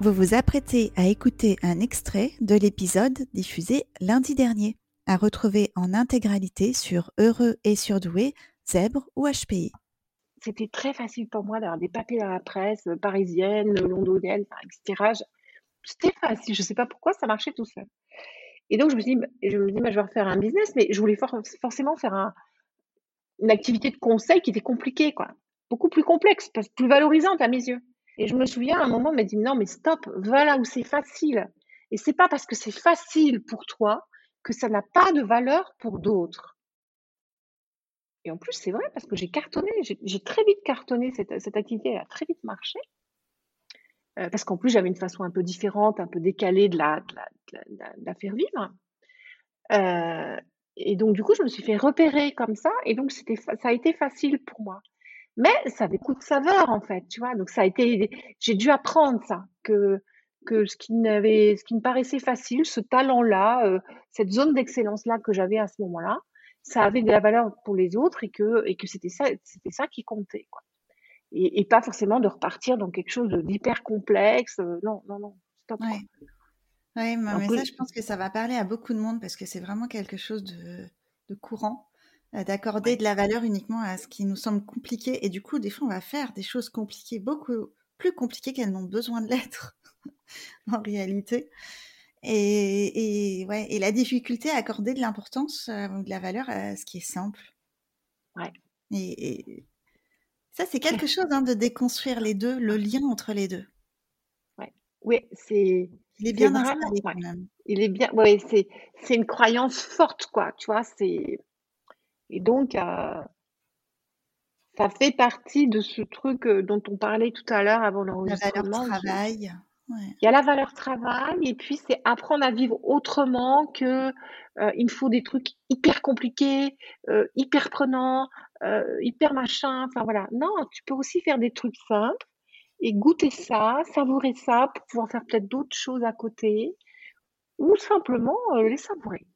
Vous vous apprêtez à écouter un extrait de l'épisode diffusé lundi dernier, à retrouver en intégralité sur Heureux et Surdoué, Zèbre ou HPI. C'était très facile pour moi d'avoir des papiers dans la presse euh, parisienne, londonienne, etc. C'était facile, je ne sais pas pourquoi, ça marchait tout seul. Et donc, je me suis dit, je me dis, bah, je vais refaire un business, mais je voulais forcément faire un, une activité de conseil qui était compliquée, quoi. Beaucoup plus complexe, plus valorisante à mes yeux. Et je me souviens, à un moment, on m'a dit, non, mais stop, va là où c'est facile. Et c'est pas parce que c'est facile pour toi que ça n'a pas de valeur pour d'autres. Et en plus, c'est vrai parce que j'ai cartonné, j'ai très vite cartonné cette, activité, elle a très vite marché. Euh, parce qu'en plus, j'avais une façon un peu différente, un peu décalée de la, faire vivre. Euh, et donc, du coup, je me suis fait repérer comme ça, et donc ça a été facile pour moi. Mais ça avait beaucoup de saveur, en fait, tu vois. Donc, ça a été, j'ai dû apprendre ça, que, que ce qui n'avait, ce qui me paraissait facile, ce talent-là, euh, cette zone d'excellence-là que j'avais à ce moment-là, ça avait de la valeur pour les autres et que, et que c'était ça, c'était ça qui comptait, quoi. Et, et, pas forcément de repartir dans quelque chose d'hyper complexe. Euh, non, non, non, stop. Ouais. Oui, mais ça, je pense que ça va parler à beaucoup de monde parce que c'est vraiment quelque chose de, de courant d'accorder de la valeur uniquement à ce qui nous semble compliqué. Et du coup, des fois, on va faire des choses compliquées, beaucoup plus compliquées qu'elles n'ont besoin de l'être en réalité. Et, et, ouais, et la difficulté à accorder de l'importance euh, ou de la valeur à ce qui est simple. Ouais. Et, ça, c'est quelque chose hein, de déconstruire les deux, le lien entre les deux. Ouais. Oui, c'est. Il est bien installé quand même. Il est bien. Ouais, c'est c'est une croyance forte, quoi. Tu vois, c'est et donc, euh, ça fait partie de ce truc euh, dont on parlait tout à l'heure avant l'enregistrement. La valeur travail. Il y a la valeur travail et puis c'est apprendre à vivre autrement que euh, il faut des trucs hyper compliqués, hyper prenants, hyper machin. Enfin voilà. Non, tu peux aussi faire des trucs simples et goûter ça, savourer ça pour pouvoir faire peut-être d'autres choses à côté ou simplement les savourer.